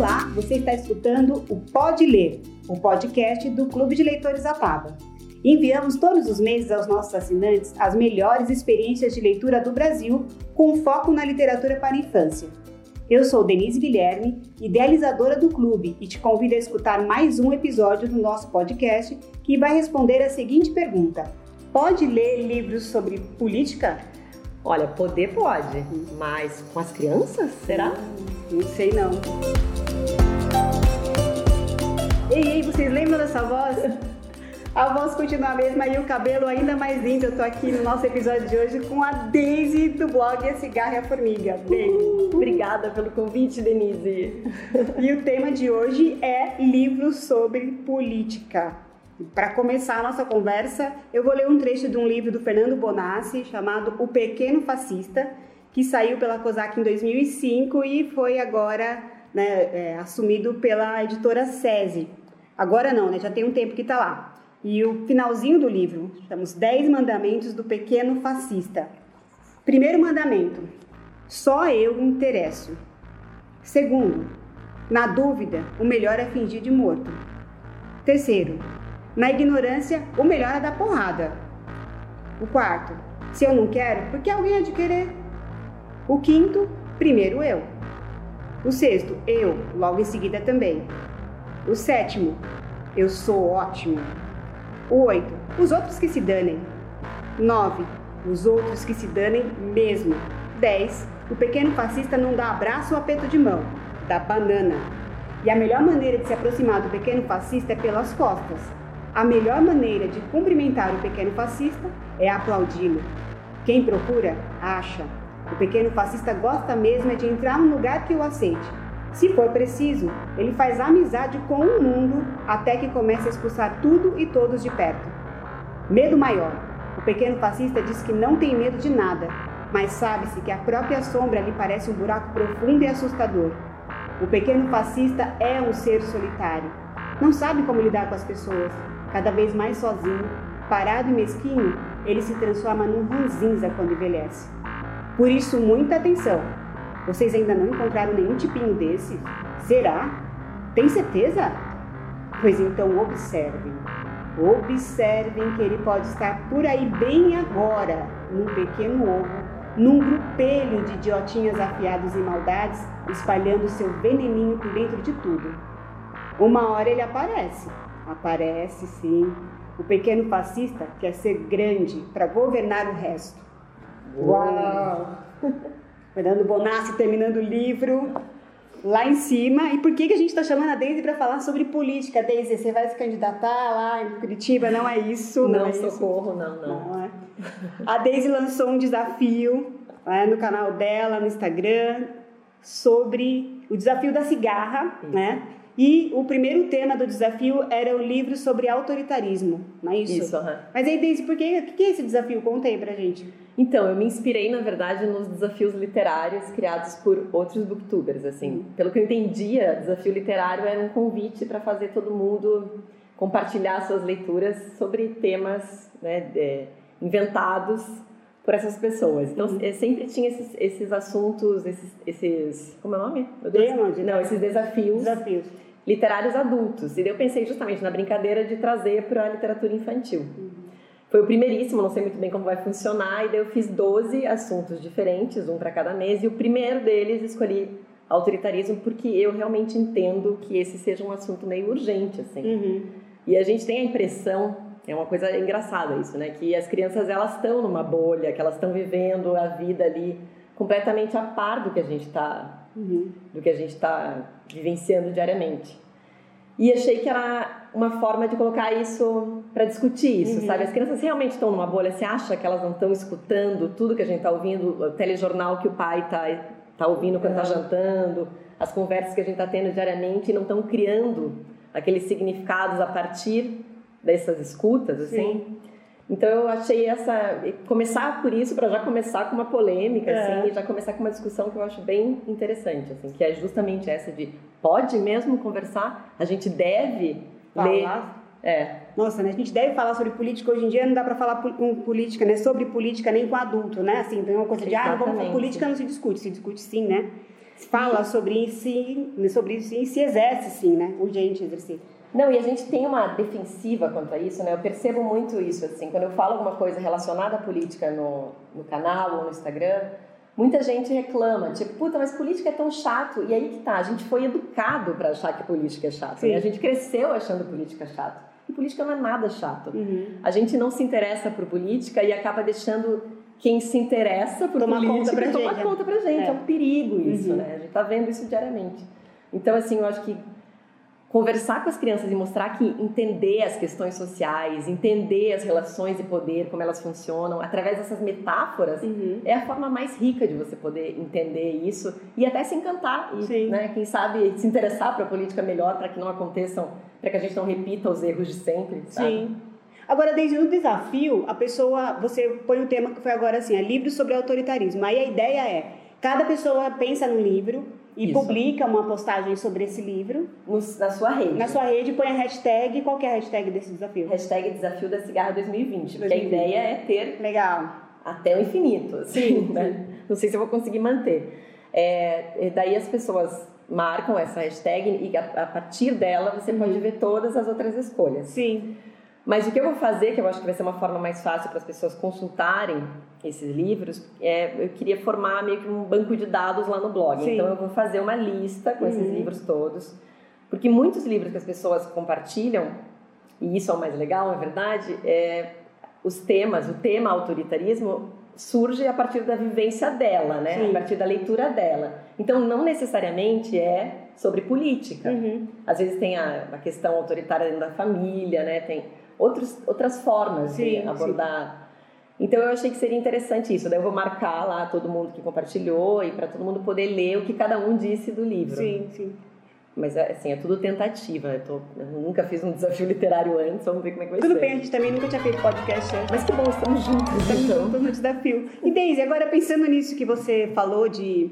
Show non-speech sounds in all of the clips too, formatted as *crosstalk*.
Olá, você está escutando o Pode Ler, o podcast do Clube de Leitores Apaba. Enviamos todos os meses aos nossos assinantes as melhores experiências de leitura do Brasil, com foco na literatura para a infância. Eu sou Denise Guilherme, idealizadora do clube, e te convido a escutar mais um episódio do nosso podcast que vai responder a seguinte pergunta: Pode ler livros sobre política? Olha, poder pode, mas com as crianças, será? Não sei não. Ei, ei, vocês lembram dessa voz? *laughs* A voz continua a mesma e o cabelo ainda mais lindo. Eu tô aqui no nosso episódio de hoje com a Daisy do blog A Cigarra e a Formiga. Daisy. Obrigada pelo convite, Denise. *laughs* E o tema de hoje é livros sobre política. Para começar a nossa conversa, eu vou ler um trecho de um livro do Fernando Bonassi chamado O Pequeno Fascista, que saiu pela COSAC em 2005 e foi agora né, é, assumido pela editora SESI. Agora não, né, já tem um tempo que está lá. E o finalzinho do livro, chama Os 10 Mandamentos do Pequeno Fascista. Primeiro mandamento: só eu interesso. Segundo, na dúvida, o melhor é fingir de morto. Terceiro, na ignorância, o melhor é dar porrada. O quarto, se eu não quero, por que alguém há de querer? O quinto, primeiro eu. O sexto, eu, logo em seguida também. O sétimo, eu sou ótimo. O 8. Os outros que se danem. 9. Os outros que se danem mesmo. 10. O pequeno fascista não dá abraço ou aperto de mão, dá banana. E a melhor maneira de se aproximar do pequeno fascista é pelas costas. A melhor maneira de cumprimentar o pequeno fascista é aplaudi-lo. Quem procura, acha. O pequeno fascista gosta mesmo é de entrar num lugar que o aceite se for preciso, ele faz amizade com o mundo até que comece a expulsar tudo e todos de perto. Medo maior. O pequeno fascista diz que não tem medo de nada, mas sabe-se que a própria sombra lhe parece um buraco profundo e assustador. O pequeno fascista é um ser solitário. Não sabe como lidar com as pessoas. Cada vez mais sozinho, parado e mesquinho, ele se transforma num ranzinza quando envelhece. Por isso, muita atenção. Vocês ainda não encontraram nenhum tipinho desse? Será? Tem certeza? Pois então observem. Observem que ele pode estar por aí bem agora, num pequeno ovo, num grupelho de idiotinhas afiados em maldades, espalhando seu veneninho por dentro de tudo. Uma hora ele aparece. Aparece, sim. O pequeno fascista quer ser grande para governar o resto. Uau! *laughs* Fernando Bonassi terminando o livro lá em cima. E por que, que a gente está chamando a Deise para falar sobre política? Deise, você vai se candidatar lá em Curitiba? Não é isso? Não, não é socorro, isso. não, não. não é. A Deise lançou um desafio é, no canal dela, no Instagram, sobre o desafio da cigarra, isso. né? E o primeiro tema do desafio era o livro sobre autoritarismo, não é isso? Isso, uhum. Mas aí, Deise, por que, que é esse desafio? Conta aí pra gente. Então, eu me inspirei, na verdade, nos desafios literários criados por outros booktubers, assim. Uhum. Pelo que eu entendia, desafio literário era um convite para fazer todo mundo compartilhar suas leituras sobre temas né, de, inventados por essas pessoas. Então, uhum. sempre tinha esses, esses assuntos, esses, esses, Como é o nome? Não, esses desafios. Desafios. Literários adultos. E daí eu pensei justamente na brincadeira de trazer para a literatura infantil. Uhum. Foi o primeiríssimo, não sei muito bem como vai funcionar, e daí eu fiz 12 assuntos diferentes, um para cada mês, e o primeiro deles escolhi autoritarismo porque eu realmente entendo que esse seja um assunto meio urgente, assim. Uhum. E a gente tem a impressão, é uma coisa engraçada isso, né, que as crianças elas estão numa bolha, que elas estão vivendo a vida ali completamente a par do que a gente está uhum. do que a gente está vivenciando diariamente. E achei que era uma forma de colocar isso para discutir isso, uhum. sabe? As crianças realmente estão numa bolha. Você acha que elas não estão escutando tudo que a gente está ouvindo, o telejornal que o pai está tá ouvindo quando está uhum. jantando, as conversas que a gente está tendo diariamente e não estão criando aqueles significados a partir dessas escutas, assim? Sim. Então eu achei essa começar por isso para já começar com uma polêmica é. assim, e já começar com uma discussão que eu acho bem interessante, assim, que é justamente essa de pode mesmo conversar, a gente deve falar. ler é. Nossa, né? A gente deve falar sobre política hoje em dia, não dá para falar com política, né? Sobre política nem com adulto, né? Assim, tem uma coisa de, ah, vamos, política não se discute, se discute sim, né? fala sobre si, sobre isso e se exerce sim, né? Urgente exercer. Não, e a gente tem uma defensiva quanto a isso, né? Eu percebo muito isso, assim, quando eu falo alguma coisa relacionada à política no, no canal ou no Instagram, muita gente reclama, tipo, puta, mas política é tão chato. E aí que tá, a gente foi educado para achar que política é chato. Né? A gente cresceu achando política chato. E política não é nada chato. Uhum. A gente não se interessa por política e acaba deixando quem se interessa por Tomar política conta pra tomar gente. conta pra gente. É, É. um perigo isso, Uhum. né? A gente tá vendo isso diariamente. Então, assim, eu acho que conversar com as crianças e mostrar que entender as questões sociais, entender as relações de poder, como elas funcionam, através dessas metáforas, Uhum. é a forma mais rica de você poder entender isso e até se encantar e, né, quem sabe se interessar para a política melhor, para que não aconteçam, para que a gente não repita os erros de sempre, sabe? Sim. Agora, desde o desafio, a pessoa, você põe o tema que foi agora assim, é livro sobre autoritarismo. Aí a ideia é, cada pessoa pensa num livro e Isso. publica uma postagem sobre esse livro. No- na sua rede. Na sua rede põe a hashtag, qual que é a hashtag desse desafio? Hashtag Desafio da Cigarra 2020, porque a 2020. ideia é ter Legal. até o infinito, assim, né? Não sei se eu vou conseguir manter. É, daí as pessoas marcam essa hashtag e a, a partir dela você pode ver todas as outras escolhas. Sim. Mas o que eu vou fazer, que eu acho que vai ser uma forma mais fácil para as pessoas consultarem esses livros, é eu queria formar meio que um banco de dados lá no blog. Sim. Então eu vou fazer uma lista com esses Uhum. livros todos, porque muitos livros que as pessoas compartilham, e isso é o mais legal, é verdade, é os temas, o tema autoritarismo surge a partir da vivência dela, né? Sim. A partir da leitura dela. Então não necessariamente é sobre política. Uhum. Às vezes tem a, a questão autoritária dentro da família, né? Tem outros, outras formas Sim, de abordar. Então eu achei que seria interessante isso. Daí eu vou marcar lá todo mundo que compartilhou e para todo mundo poder ler o que cada um disse do livro. Sim, sim. Mas assim, é tudo tentativa. Eu, tô- eu nunca fiz um desafio literário antes, vamos ver como é que vai Tudo ser. bem, a gente também nunca tinha feito podcast antes. Mas que bom, estamos juntos. Estamos então. juntos no desafio. E Deise, agora pensando nisso que você falou de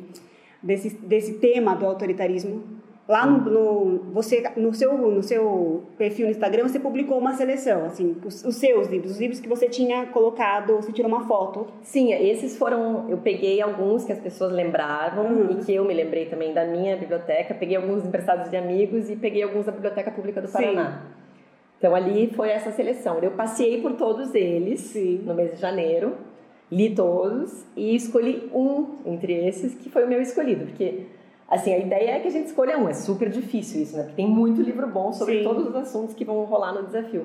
desse, desse tema do autoritarismo, lá no, no- você no seu no seu perfil no Instagram você publicou uma seleção, assim, os, os seus livros, os livros que você tinha colocado, você tirou uma foto. Sim, esses foram. Eu peguei alguns que as pessoas lembravam Uhum. e que eu me lembrei também da minha biblioteca. Peguei alguns emprestados de amigos e peguei alguns da Biblioteca Pública do Sim. Paraná. Então ali foi essa seleção. Eu passei por todos eles Sim. no mês de janeiro, li todos e escolhi um entre esses que foi o meu escolhido, porque assim a ideia é que a gente escolha um. É super difícil isso, né? Porque tem muito livro bom sobre Sim. todos os assuntos que vão rolar no desafio.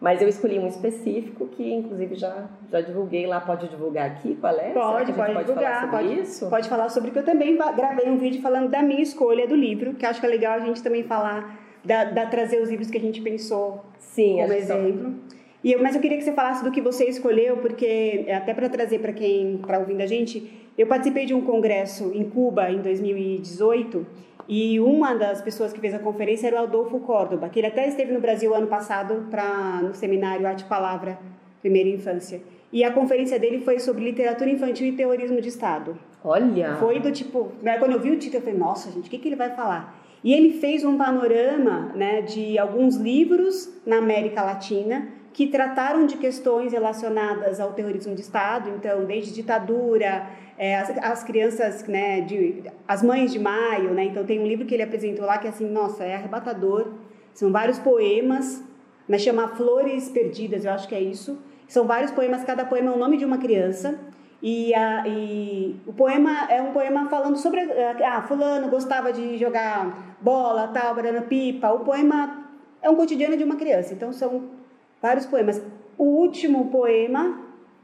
Mas eu escolhi um específico que, inclusive, já, já divulguei lá. Pode divulgar aqui qual é? Pode, gente pode, divulgar, falar sobre pode, isso? pode falar sobre que eu também gravei um vídeo falando da minha escolha do livro, que acho que é legal a gente também falar, da, da trazer os livros que a gente pensou Sim, como exemplo. E eu, mas eu queria que você falasse do que você escolheu, porque é até para trazer para quem está ouvindo a gente, eu participei de um congresso em Cuba em 2018 e uma das pessoas que fez a conferência era o Adolfo Córdoba, que ele até esteve no Brasil ano passado para no seminário Arte e Palavra Primeira Infância. E a conferência dele foi sobre literatura infantil e terrorismo de Estado. Olha! Foi do tipo, né, quando eu vi o título, eu falei, nossa, gente, o que, que ele vai falar? E ele fez um panorama né, de alguns livros na América Latina que trataram de questões relacionadas ao terrorismo de Estado, então, desde ditadura, é, as, as crianças, né, de, as mães de maio, né, então tem um livro que ele apresentou lá que, assim, nossa, é arrebatador, são vários poemas, né, chama Flores Perdidas, eu acho que é isso, são vários poemas, cada poema é o nome de uma criança, e, a, e o poema é um poema falando sobre. Ah, Fulano gostava de jogar bola, tal, banana pipa. O poema é um cotidiano de uma criança. Então são vários poemas. O último poema,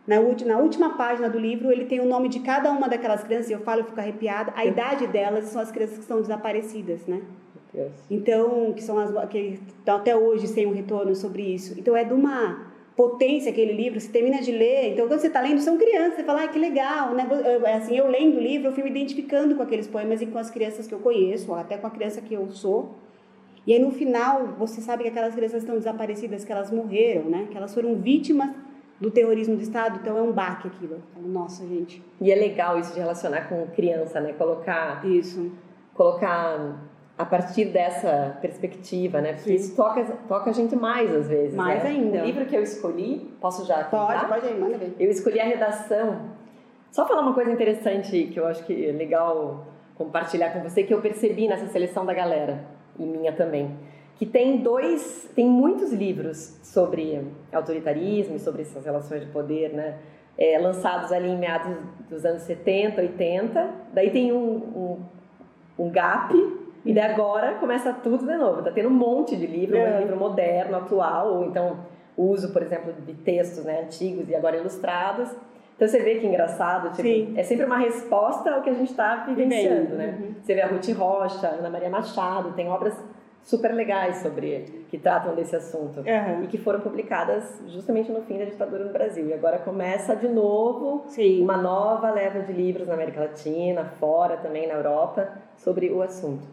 na, na última página do livro, ele tem o nome de cada uma daquelas crianças. E eu falo, eu fico arrepiada. A idade delas são as crianças que estão desaparecidas, né? Então, que são as que estão até hoje sem um retorno sobre isso. Então, é de uma potência aquele livro, você termina de ler, então quando você está lendo, são crianças, você fala, ah, que legal, né? Eu- Assim, eu lendo o livro, eu fui me identificando com aqueles poemas e com as crianças que eu conheço, ou até com a criança que eu sou. E aí, no final, você sabe que aquelas crianças estão desaparecidas, que elas morreram, né? Que elas foram vítimas do terrorismo do Estado, então é um baque aquilo. Nossa, gente. E é legal isso de relacionar com criança, né? Colocar, Isso. colocar a partir dessa perspectiva, né? Porque Sim. isso toca, toca a gente mais às vezes. Mais né? ainda. O livro que eu escolhi, posso já Pode, contar? pode aí, manda ver. Eu escolhi a redação. Só falar uma coisa interessante que eu acho que é legal compartilhar com você que eu percebi nessa seleção da galera e minha também que tem dois, tem muitos livros sobre autoritarismo e sobre essas relações de poder, né? É, lançados ali em meados dos anos 70, 80. Daí tem um, um, um gap e daí agora começa tudo de novo. Tá tendo um monte de livro, é. um livro moderno, atual, ou então uso, por exemplo, de textos né, antigos e agora ilustrados. Então você vê que engraçado, tipo, é sempre uma resposta ao que a gente está vivenciando, né? Uhum. Você vê a Ruth Rocha, Ana Maria Machado, tem obras super legais sobre que tratam desse assunto uhum. e que foram publicadas justamente no fim da ditadura no Brasil. E agora começa de novo Sim. uma nova leva de livros na América Latina, fora também na Europa, sobre o assunto.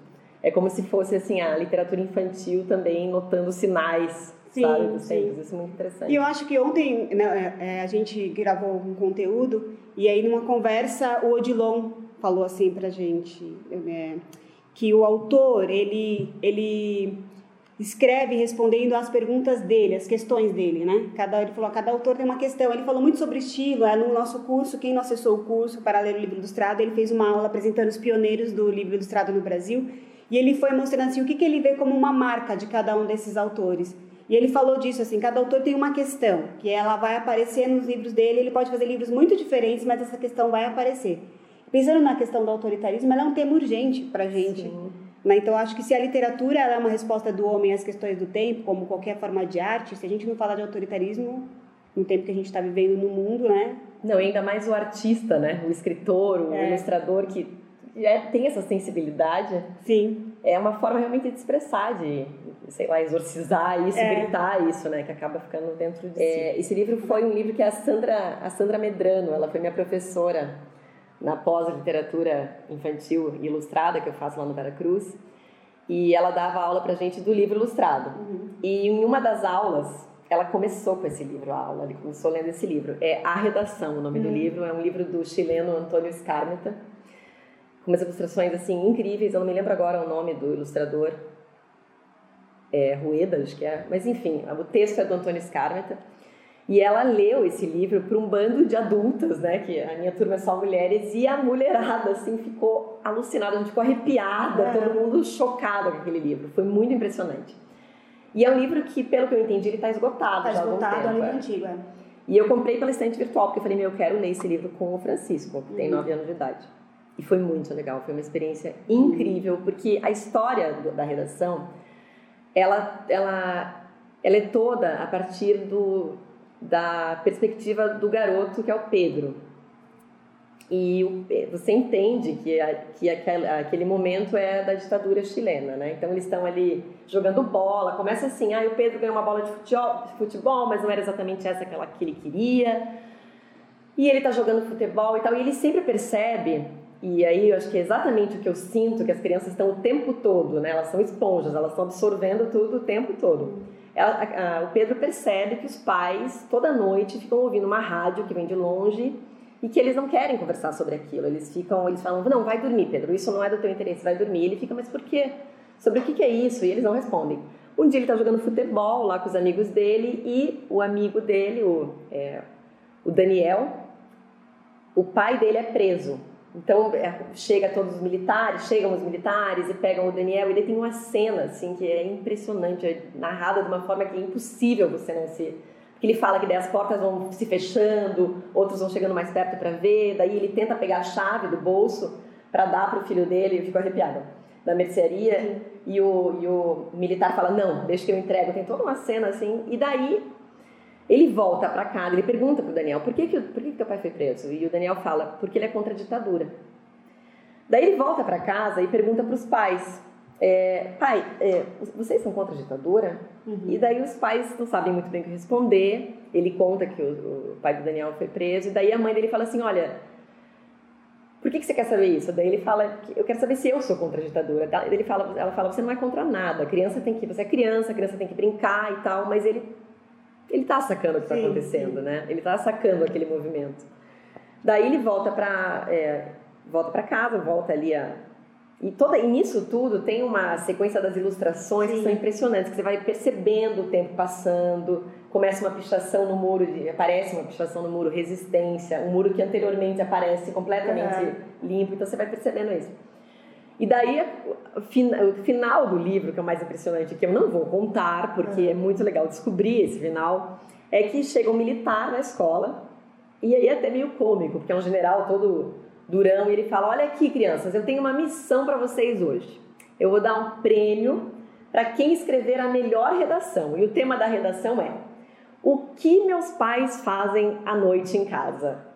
É como se fosse assim a literatura infantil também notando sinais sabe, dos sim. tempos. Isso é muito interessante. E eu acho que ontem né, é, a gente gravou um conteúdo e aí numa conversa o Odilon falou assim pra gente. Né, que o autor ele ele escreve respondendo às perguntas dele, às questões dele, né? Cada ele falou, cada autor tem uma questão. Ele falou muito sobre estilo. É no nosso curso, quem não acessou o curso para ler o livro ilustrado, ele fez uma aula apresentando os pioneiros do livro ilustrado no Brasil e ele foi mostrando assim o que, que ele vê como uma marca de cada um desses autores. E ele falou disso assim, cada autor tem uma questão que ela vai aparecer nos livros dele. Ele pode fazer livros muito diferentes, mas essa questão vai aparecer. Pensando na questão do autoritarismo, ela é um tema urgente para a gente. Né? Então, acho que se a literatura é uma resposta do homem às questões do tempo, como qualquer forma de arte, se a gente não falar de autoritarismo no tempo que a gente está vivendo no mundo, né? Não, ainda mais o artista, né? O escritor, o é. ilustrador que é, tem essa sensibilidade. Sim. É uma forma realmente de expressar, de, sei lá, exorcizar isso, é. gritar isso, né? Que acaba ficando dentro de é, si. Esse livro foi um livro que a Sandra, a Sandra Medrano, ela foi minha professora na pós-literatura infantil ilustrada que eu faço lá no Veracruz. E ela dava aula pra gente do livro ilustrado. Uhum. E em uma das aulas, ela começou com esse livro, a aula, ele começou lendo esse livro. É A Redação, o nome uhum. do livro. É um livro do chileno Antônio Escarmeta, umas ilustrações assim incríveis. Eu não me lembro agora o nome do ilustrador. É Rueda, acho que é. Mas enfim, o texto é do Antônio Escarmeta. E ela leu esse livro para um bando de adultas, né? Que a minha turma é só mulheres, e a mulherada, assim, ficou alucinada, a gente ficou arrepiada, é. todo mundo chocado com aquele livro. Foi muito impressionante. E é um livro que, pelo que eu entendi, ele está esgotado. Está esgotado, é um livro é. antigo, é. E eu comprei pela estante virtual, porque eu falei, meu, eu quero ler esse livro com o Francisco, que uhum. tem 9 anos de idade. E foi muito legal, foi uma experiência incrível, porque a história do, da redação, ela, ela, ela é toda a partir do, da perspectiva do garoto que é o Pedro. E o, você entende que, a, que aquele, aquele momento é da ditadura chilena, né? Então eles estão ali jogando bola, começa assim, ah, o Pedro ganhou uma bola de futebol, de futebol, mas não era exatamente essa que, ela, que ele queria. E ele está jogando futebol e tal, e ele sempre percebe, e aí eu acho que é exatamente o que eu sinto, que as crianças estão o tempo todo, né? Elas são esponjas, elas estão absorvendo tudo o tempo todo ela, a, a, o Pedro percebe que os pais toda noite ficam ouvindo uma rádio que vem de longe e que eles não querem conversar sobre aquilo. Eles ficam, eles falam, não, vai dormir, Pedro, isso não é do teu interesse, vai dormir. Ele fica, mas por quê? Sobre o que, que é isso? E eles não respondem. Um dia ele está jogando futebol lá com os amigos dele e o amigo dele, o, é, o Daniel, o pai dele é preso então é, chega todos os militares, chegam os militares e pegam o Daniel e ele tem uma cena assim que é impressionante, é narrada de uma forma que é impossível você não se porque ele fala que daí as portas vão se fechando, outros vão chegando mais perto para ver, daí ele tenta pegar a chave do bolso para dar para o filho dele, eu fico arrepiada, da mercearia, e o, e o militar fala, não, deixa que eu entrego, tem toda uma cena assim, e daí ele volta para casa, ele pergunta para o Daniel, por que, que, por que, que teu pai foi preso? E o Daniel fala, porque ele é contra a ditadura. Daí ele volta para casa e pergunta para os pais, é, pai, é, vocês são contra a ditadura? Uhum. E daí os pais não sabem muito bem o que responder. Ele conta que o, o, pai do Daniel foi preso, e daí a mãe dele fala assim, olha, por que, que você quer saber isso? Daí ele fala, eu quero saber se eu sou contra a ditadura. Daí ele fala, ela fala, você não é contra nada, a criança tem que, você é criança, a criança tem que brincar e tal, mas ele ele está sacando o que está acontecendo, sim. né? Ele está sacando aquele movimento. Daí ele volta para é, volta para casa, volta ali a e toda e nisso tudo tem uma sequência das ilustrações sim. que são impressionantes, que você vai percebendo o tempo passando, começa uma pichação no muro, aparece uma pichação no muro, resistência, um muro que anteriormente aparece completamente uhum. limpo, então você vai percebendo isso. E daí, o final do livro, que é o mais impressionante, que eu não vou contar, porque é, é muito legal descobrir esse final, é que chega um militar na escola, e aí é até meio cômico, porque é um general todo durão, e ele fala: Olha aqui, crianças, eu tenho uma missão para vocês hoje. Eu vou dar um prêmio para quem escrever a melhor redação. E o tema da redação é: O que meus pais fazem à noite em casa?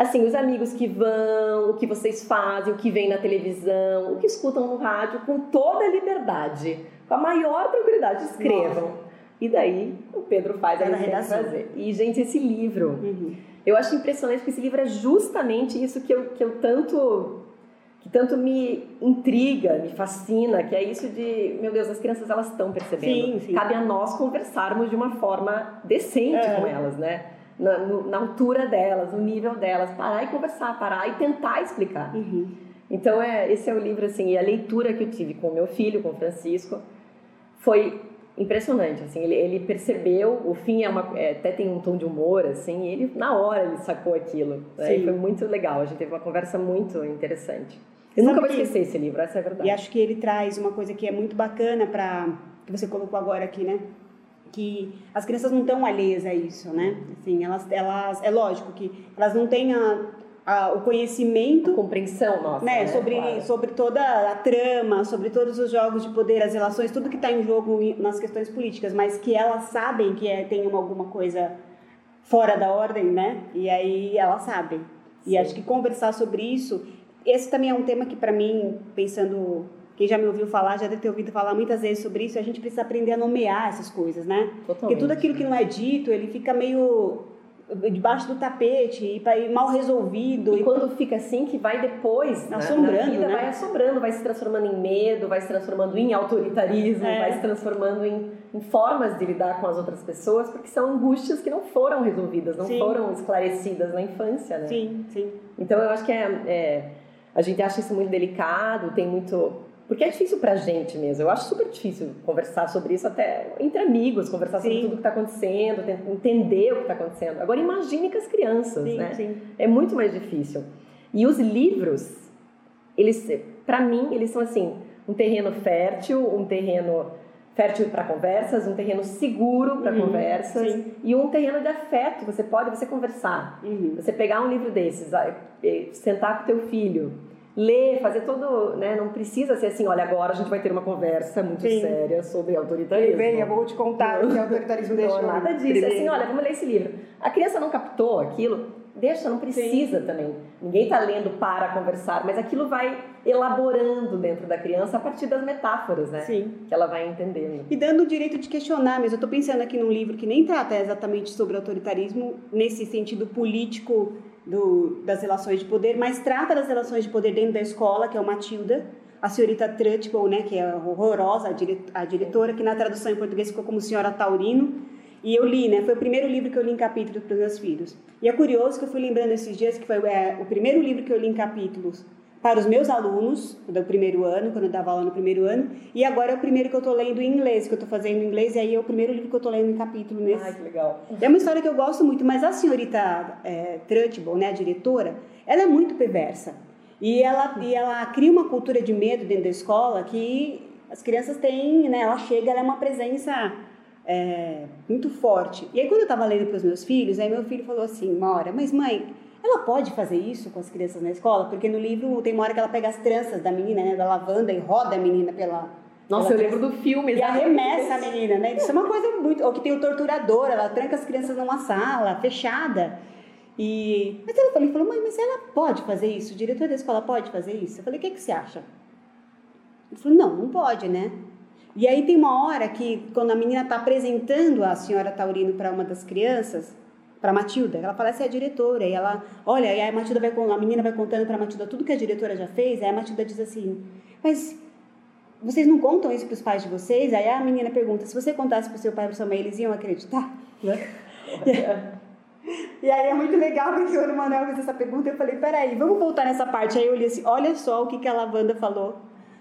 Assim, os amigos que vão, o que vocês fazem, o que vem na televisão, o que escutam no rádio, com toda a liberdade, com a maior tranquilidade, escrevam. Nossa. E daí o Pedro faz a redação. fazer. E, gente, esse livro, uhum. eu acho impressionante porque esse livro é justamente isso que eu, que eu tanto que tanto me intriga, me fascina, que é isso de, meu Deus, as crianças elas estão percebendo. Sim, sim. Cabe a nós conversarmos de uma forma decente é. com elas, né? Na, no, na, altura delas, no nível delas, parar e conversar, parar e tentar explicar. Uhum. Então, é, esse é o livro, assim, e a leitura que eu tive com o meu filho, com o Francisco, foi impressionante, assim, ele, ele percebeu, o fim é uma, é, até tem um tom de humor, assim, e ele, na hora, ele sacou aquilo, né? e foi muito legal, a gente teve uma conversa muito interessante. Eu Sabe nunca vou esquecer esse livro, essa é a verdade. E acho que ele traz uma coisa que é muito bacana para que você colocou agora aqui, né? Que as crianças não estão alheias a isso, né? Assim, elas, elas, é lógico que elas não têm a, a, o conhecimento, a compreensão nossa, né? né? Sobre, claro. sobre toda a trama, sobre todos os jogos de poder, as relações, tudo que está em jogo nas questões políticas, mas que elas sabem que é, tem uma, alguma coisa fora da ordem, né? E aí elas sabem. Sim. E acho que conversar sobre isso, esse também é um tema que para mim, pensando quem já me ouviu falar, já deve ter ouvido falar muitas vezes sobre isso, a gente precisa aprender a nomear essas coisas, né? Totalmente. Porque tudo aquilo que não é dito, ele fica meio debaixo do tapete e mal resolvido. E, e quando fica assim, que vai depois, assombrando, na vida, né? vai assombrando, vai se transformando em medo, vai se transformando em autoritarismo, é. vai se transformando em, em, formas de lidar com as outras pessoas, porque são angústias que não foram resolvidas, não sim. foram esclarecidas na infância, né? Sim, sim. Então eu acho que é, é a gente acha isso muito delicado, tem muito porque é difícil pra gente mesmo. Eu acho super difícil conversar sobre isso até entre amigos, conversar sim. sobre tudo que está acontecendo, entender o que está acontecendo. Agora imagine com as crianças, sim, né? Sim. É muito mais difícil. E os livros, eles, para mim, eles são assim, um terreno fértil, um terreno fértil para conversas, um terreno seguro para uhum, conversas sim. e um terreno de afeto. Você pode você conversar, uhum. você pegar um livro desses, sentar com teu filho ler, fazer todo, né? Não precisa ser assim, olha, agora a gente vai ter uma conversa muito Sim. séria sobre autoritarismo. Vem, eu vou te contar o que é autoritarismo deixa. *laughs* Não, nada disso. É assim, olha, vamos ler esse livro. A criança não captou aquilo, deixa, não precisa Sim. também. Ninguém está lendo para conversar, mas aquilo vai elaborando dentro da criança a partir das metáforas, né? Sim. Que ela vai entendendo. E dando o direito de questionar, mas eu estou pensando aqui num livro que nem trata exatamente sobre autoritarismo nesse sentido político do, das relações de poder, mas trata das relações de poder dentro da escola, que é o Matilda, a senhorita Trutchbull, né, que é horrorosa, a, diretora, que na tradução em português ficou como senhora Taurino, e eu li, né, foi o primeiro livro que eu li em capítulos para os meus filhos. E é curioso que eu fui lembrando esses dias que foi é, o primeiro livro que eu li em capítulos para os meus alunos do primeiro ano, quando eu dava aula no primeiro ano, e agora é o primeiro que eu estou lendo em inglês, que eu estou fazendo em inglês, e aí é o primeiro livro que eu estou lendo em capítulo nesse. Ai, que legal. É uma história que eu gosto muito, mas a senhorita é, Trunchbull, né, a diretora, ela é muito perversa. E ela, e ela cria uma cultura de medo dentro da escola que as crianças têm, né, ela chega, ela é uma presença é, muito forte. E aí quando eu estava lendo para os meus filhos, aí meu filho falou assim, uma hora, mas mãe, ela pode fazer isso com as crianças na escola? Porque no livro tem uma hora que ela pega as tranças da menina, né, da lavanda, e roda a menina pela. Nossa, pela eu lembro do filme. E arremessa a menina, né? Isso é uma coisa muito. Ou que tem o torturador, ela tranca as crianças numa sala fechada. E. Mas ela falou, falou, mãe, mas ela pode fazer isso? O diretor da escola pode fazer isso? Eu falei, o que, que você acha? Ele falou, não, não pode, né? E aí tem uma hora que, quando a menina está apresentando a senhora Taurino para uma das crianças, para Matilda. Ela fala, essa é a diretora. E ela, olha, e a Matilda vai, a menina vai contando para Matilda tudo que a diretora já fez. Aí a Matilda diz assim, mas vocês não contam isso para os pais de vocês? Aí a menina pergunta, se você contasse para o seu pai e para sua mãe, eles iam acreditar? *laughs* Né? e aí é muito legal porque o Manuel fez essa pergunta, eu falei, peraí, vamos voltar nessa parte. Aí eu olhei assim, olha só o que, que a Lavanda falou.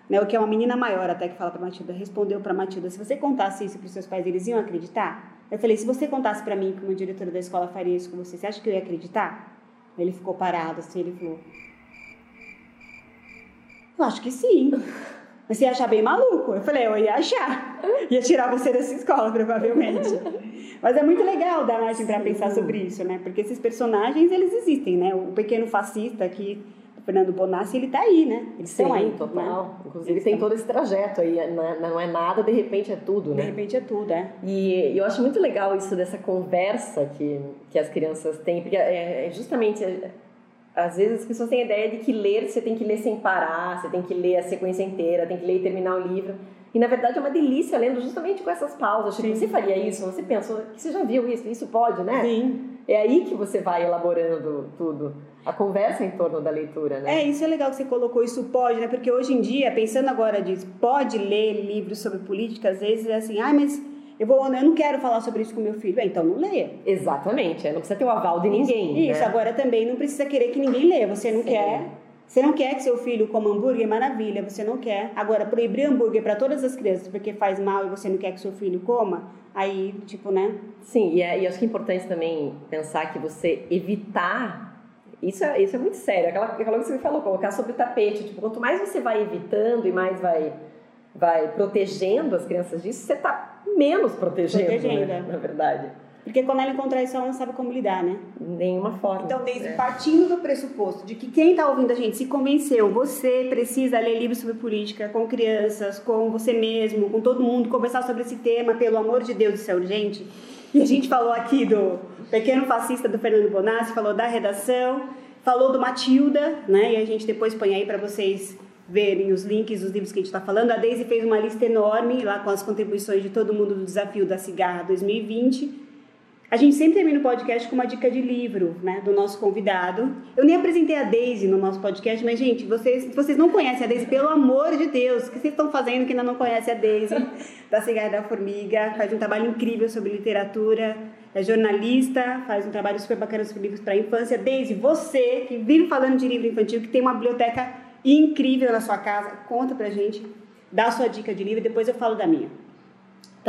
Né, o que é uma menina maior até que fala para Matilda, respondeu para Matilda, se você contasse isso para os seus pais, eles iam acreditar? Eu falei, se você contasse para mim que uma diretora da escola faria isso com você, você acha que eu ia acreditar? Ele ficou parado assim, ele falou, Eu acho que sim. Mas *laughs* você ia achar bem maluco. Eu falei, eu ia achar. Ia tirar você dessa escola, provavelmente. *laughs* Mas é muito legal dar margem para pensar sobre isso, né? Porque esses personagens, eles existem, né? O pequeno fascista aqui Fernando Bonassi, ele está aí, né? Eles estão aí. Total. Né? Inclusive, Eles tem todo esse trajeto aí. Não é, não é, nada, de repente é tudo, né? De repente é tudo, é. E, eu acho muito legal isso dessa conversa que, que as crianças têm, porque é, é justamente. É, às vezes as pessoas têm a ideia de que ler você tem que ler sem parar, você tem que ler a sequência inteira, tem que ler e terminar o livro. E na verdade é uma delícia lendo justamente com essas pausas. Tipo, você faria isso? Você pensou que você já viu isso? Isso pode, né? Sim. É aí que você vai elaborando tudo. A conversa em torno da leitura, né? É, isso é legal que você colocou, isso pode, né? Porque hoje em dia, pensando agora disso, pode ler livros sobre política, às vezes é assim, ah, mas eu, vou, eu não quero falar sobre isso com meu filho. É, então não leia. Exatamente, é, não precisa ter o aval de ninguém. Isso, né? agora também não precisa querer que ninguém leia. Você não Sim. quer. Você não quer que seu filho coma hambúrguer, maravilha, você não quer. Agora, proibir hambúrguer para todas as crianças porque faz mal e você não quer que seu filho coma, aí, tipo, né? Sim, e, é, e acho que é importante também pensar que você evitar isso é, isso é muito sério. Aquela, aquela que você me falou, colocar sobre o tapete. Tipo, quanto mais você vai evitando e mais vai, vai protegendo as crianças disso, você está menos protegendo, protegendo né? Na verdade. Porque quando ela encontrar isso, ela não sabe como lidar, né? Nenhuma forma. Então, desde é. partindo do pressuposto de que quem está ouvindo a gente se convenceu, você precisa ler livros sobre política com crianças, com você mesmo, com todo mundo, conversar sobre esse tema, pelo amor de Deus, isso é urgente. E a gente falou aqui do Pequeno Fascista do Fernando Bonassi, falou da redação, falou do Matilda, né? E a gente depois põe aí para vocês verem os links dos livros que a gente está falando. A Daisy fez uma lista enorme lá com as contribuições de todo mundo do desafio da Cigarra 2020. A gente sempre termina o podcast com uma dica de livro, né, do nosso convidado. Eu nem apresentei a Daisy no nosso podcast, mas, gente, vocês, vocês não conhecem a Daisy, pelo amor de Deus, o que vocês estão fazendo que ainda não conhece a Daisy, *laughs* da Cigarra da Formiga? Faz um trabalho incrível sobre literatura, é jornalista, faz um trabalho super bacana sobre livros para a infância. Daisy, você que vive falando de livro infantil, que tem uma biblioteca incrível na sua casa, conta pra gente, dá a sua dica de livro e depois eu falo da minha.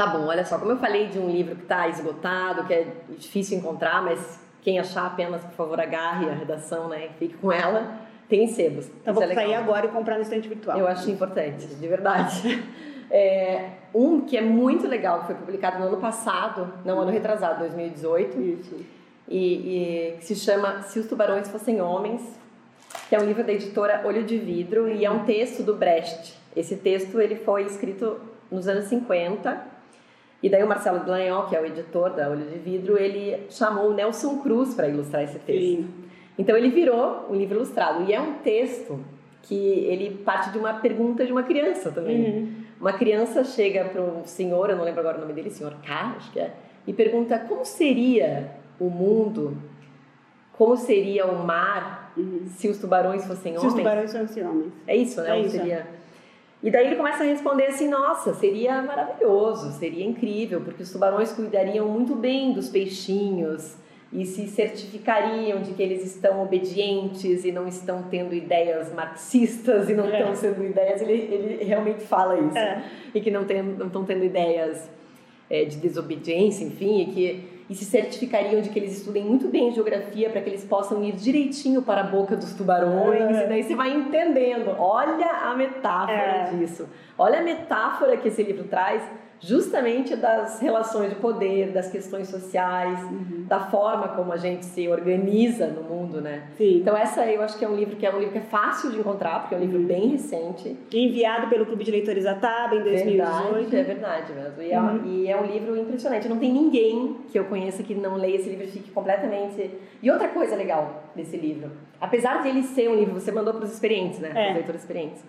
Tá bom, olha só, como eu falei de um livro que está esgotado, que é difícil encontrar, mas quem achar apenas, por favor, agarre a redação, né? Fique com ela. Tem sebos. Então vou é sair agora e comprar no estante virtual. Eu acho importante, de verdade. *laughs* É, um que é muito legal, que foi publicado no ano passado, não, ano retrasado, 2018. Isso. E, e que se chama Se os Tubarões Fossem Homens, que é um livro da editora Olho de Vidro e é um texto do Brecht. Esse texto ele foi escrito nos anos 50 e daí o Marcelo Blanhol, que é o editor da Olho de Vidro, ele chamou o Nelson Cruz para ilustrar esse texto. Sim. Então ele virou um livro ilustrado. E é um texto que ele parte de uma pergunta de uma criança também. Uhum. Uma criança chega para um senhor, eu não lembro agora o nome dele, senhor K, acho que é, e pergunta como seria o mundo, como seria o mar uhum. se os tubarões fossem homens. Se os tubarões fossem homens. É isso, né? É isso. Seria e daí ele começa a responder assim: nossa, seria maravilhoso, seria incrível, porque os tubarões cuidariam muito bem dos peixinhos e se certificariam de que eles estão obedientes e não estão tendo ideias marxistas e não é. estão sendo ideias. Ele, ele realmente fala isso. É. E que não, tem, não estão tendo ideias é, de desobediência, enfim, e que e se certificariam de que eles estudem muito bem geografia para que eles possam ir direitinho para a boca dos tubarões. É. E daí você vai entendendo. Olha a metáfora é. disso. Olha a metáfora que esse livro traz justamente das relações de poder, das questões sociais, uhum. da forma como a gente se organiza no mundo, né? Sim. Então essa eu acho que é um livro que é um livro que é fácil de encontrar, porque é um livro uhum. bem recente. Enviado pelo Clube de Leitores Ataba em 2018. Verdade, é verdade mesmo. E, é uhum. é, e é um livro impressionante. Não tem ninguém que eu conheça que não leia esse livro e fique completamente... E outra coisa legal desse livro, apesar de ele ser um livro, você mandou para os experientes, né? É. Os leitores experientes.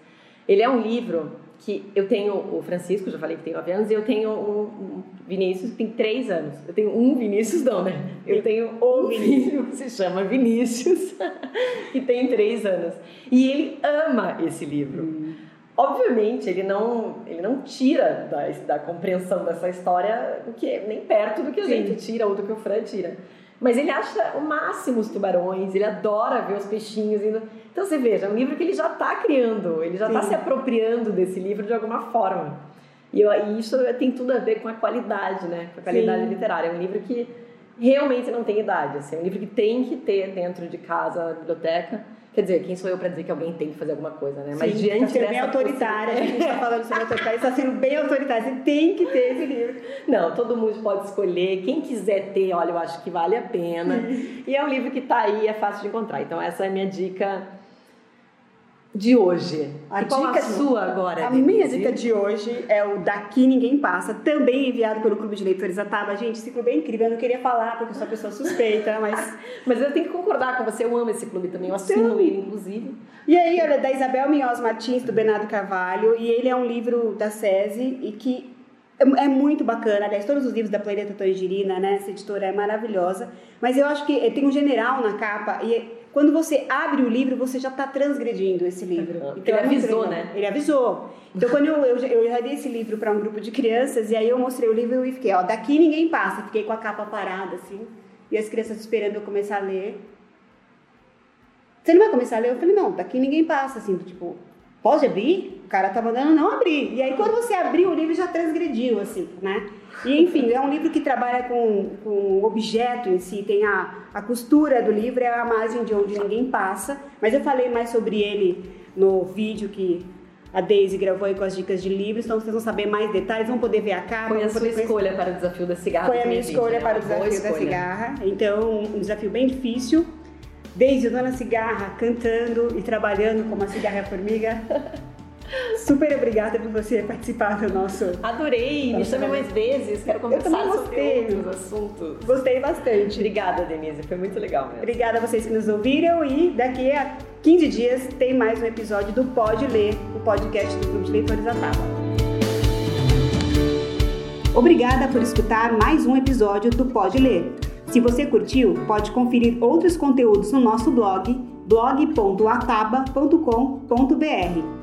Ele é um livro que eu tenho o Francisco, já falei que tem 9 anos, e eu tenho um Vinícius que tem 3 anos. Eu tenho um Vinícius, não, né? Eu tenho um filho que se chama Vinícius, *laughs* que tem 3 anos. E ele ama esse livro. Hum. Obviamente, ele não, ele não tira da, da compreensão dessa história o que nem perto do que a Sim. gente tira ou do que o Fran tira. Mas ele acha o máximo os tubarões, ele adora ver os peixinhos indo. Então você veja, é um livro que ele já está criando, ele já está se apropriando desse livro de alguma forma. E, eu, e, isso tem tudo a ver com a qualidade, né? Com a qualidade Sim. literária. É um livro que realmente não tem idade. Assim, é um livro que tem que ter dentro de casa, na biblioteca. Quer dizer, quem sou eu para dizer que alguém tem que fazer alguma coisa, né? Mas Sim, diante tá sendo bem autoritária, a gente está falando sobre *laughs* autoritária, está sendo bem autoritária, você tem que ter esse livro. Não, todo mundo pode escolher, quem quiser ter, olha, eu acho que vale a pena. E é um livro que está aí, é fácil de encontrar. Então essa é a minha dica de hoje. A e dica a sua agora? A minha dica de hoje é o Daqui Ninguém Passa, também enviado pelo Clube de Leitores Ataba. Gente, esse clube é incrível, eu não queria falar porque eu sou uma pessoa suspeita, mas... *laughs* mas eu tenho que concordar com você, eu amo esse clube também, eu assino então... ele, inclusive. E aí, olha, da Isabel Minhoz Martins, do Bernardo Carvalho, e ele é um livro da SESI e que é, é muito bacana, aliás, todos os livros da Planeta Tangerina, né, essa editora é maravilhosa, mas eu acho que eh, tem um general na capa e quando você abre o livro, você já está transgredindo esse livro. Então, ele é avisou, né? Ele avisou. Então, quando eu, eu, eu já dei esse livro para um grupo de crianças, e aí eu mostrei o livro e fiquei, ó, daqui ninguém passa. Fiquei com a capa parada, assim, e as crianças esperando eu começar a ler. Você não vai começar a ler? Eu falei, não, daqui ninguém passa, assim, tipo, pode abrir? O cara tá mandando não abrir. E aí, quando você abriu o livro, já transgrediu, assim, né? E, enfim, é um livro que trabalha com, com o objeto em si, tem a, a costura do livro, é a margem de onde ninguém passa. Mas eu falei mais sobre ele no vídeo que a Daisy gravou aí com as dicas de livros, então vocês vão saber mais detalhes, vão poder ver a capa. Foi a sua escolha para o desafio da cigarra. Foi a minha escolha né? para o desafio da cigarra. Então, um desafio bem difícil. Daisy, dona cigarra, cantando e trabalhando como a cigarra formiga. *laughs* Super obrigada por você participar do nosso. Adorei, me chame mais vezes, quero conversar sobre outros assuntos. Gostei bastante. Obrigada, Denise, foi muito legal mesmo. Obrigada a vocês que nos ouviram e daqui a 15 dias tem mais um episódio do Pode Ler, o podcast do Clube de Leitores da Tábua. Obrigada por escutar mais um episódio do Pode Ler. Se você curtiu, pode conferir outros conteúdos no nosso blog blog.ataba.com.br